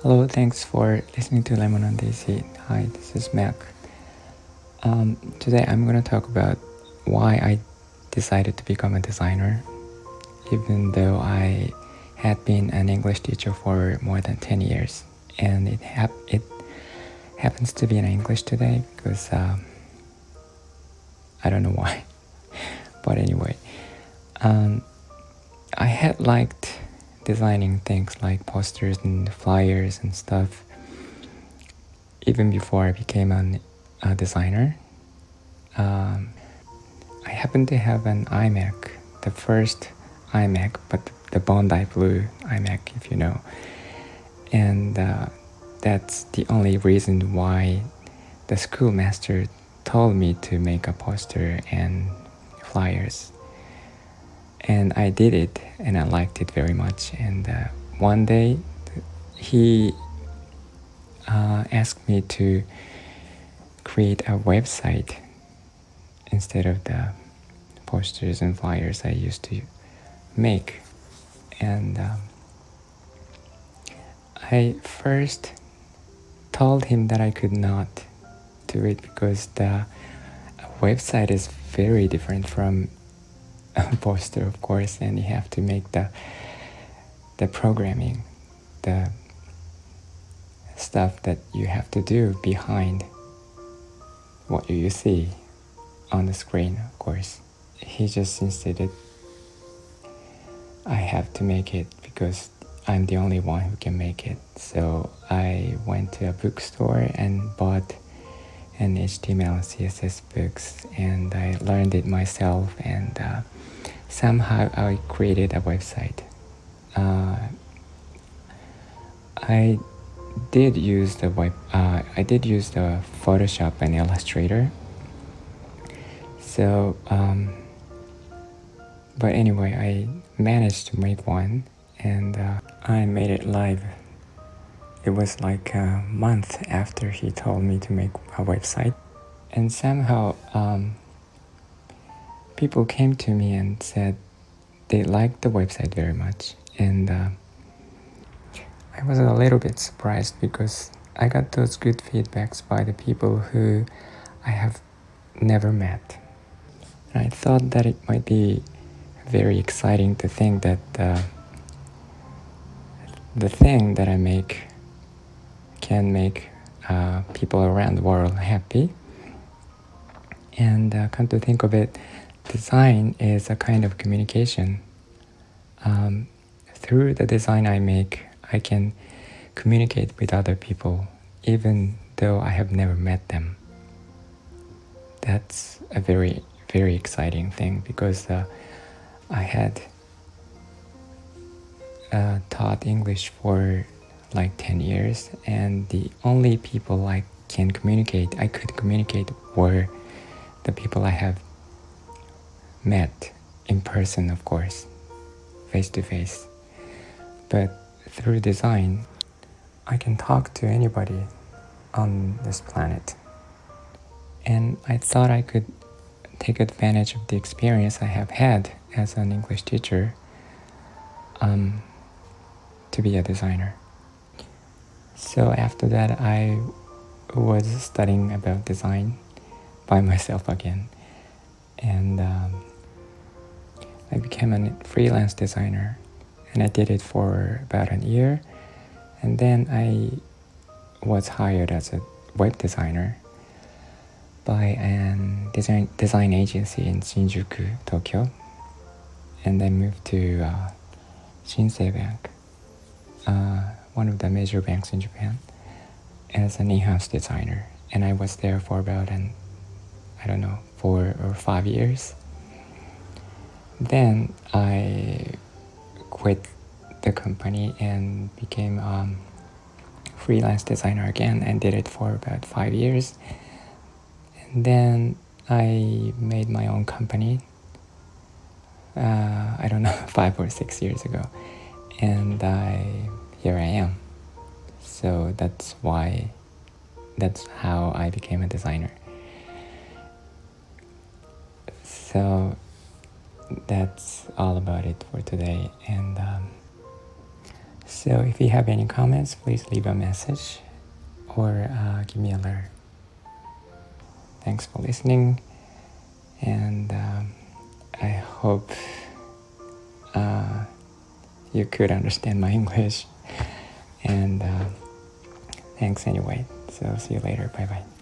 Hello, thanks for listening to Lemon on Daisy. Hi, this is Mac. Um, today I'm going to talk about why I decided to become a designer, even though I had been an English teacher for more than 10 years. And it, hap- it happens to be in English today because um, I don't know why. but anyway, um, I had liked designing things like posters and flyers and stuff even before I became an, a designer. Um, I happened to have an iMac, the first iMac, but the Bondi Blue iMac, if you know. And uh, that's the only reason why the schoolmaster told me to make a poster and flyers and I did it and I liked it very much. And uh, one day he uh, asked me to create a website instead of the posters and flyers I used to make. And um, I first told him that I could not do it because the website is very different from poster of course and you have to make the the programming the stuff that you have to do behind what you see on the screen of course. He just insisted i have to make it because i'm the only one who can make it. So i went to a bookstore and bought an html css books and i learned it myself and uh, somehow I created a website. Uh, I did use the web. Uh, I did use the Photoshop and Illustrator. So, um, but anyway, I managed to make one, and uh, I made it live. It was like a month after he told me to make a website, and somehow. Um, people came to me and said they liked the website very much. And uh, I was a little bit surprised because I got those good feedbacks by the people who I have never met. And I thought that it might be very exciting to think that uh, the thing that I make can make uh, people around the world happy. And uh, come to think of it, design is a kind of communication. Um, through the design I make, I can communicate with other people, even though I have never met them. That's a very, very exciting thing because uh, I had uh, taught English for like 10 years, and the only people I can communicate, I could communicate, were the people I have met in person, of course, face to face. But through design, I can talk to anybody on this planet. And I thought I could take advantage of the experience I have had as an English teacher um, to be a designer. So after that, I was studying about design by myself again. And um, I became a freelance designer and I did it for about a year. And then I was hired as a web designer by an design, design agency in Shinjuku, Tokyo. And I moved to uh, Shinsei Bank, uh, one of the major banks in Japan, as an in-house designer. And I was there for about an, I don't know, four or five years. Then I quit the company and became a um, freelance designer again and did it for about five years. And then I made my own company. Uh, I don't know, five or six years ago, and I here I am. So that's why, that's how I became a designer. So that's all about it for today. And um, so, if you have any comments, please leave a message or uh, give me a letter. Thanks for listening, and um, I hope uh, you could understand my English. And uh, thanks anyway. So, see you later. Bye bye.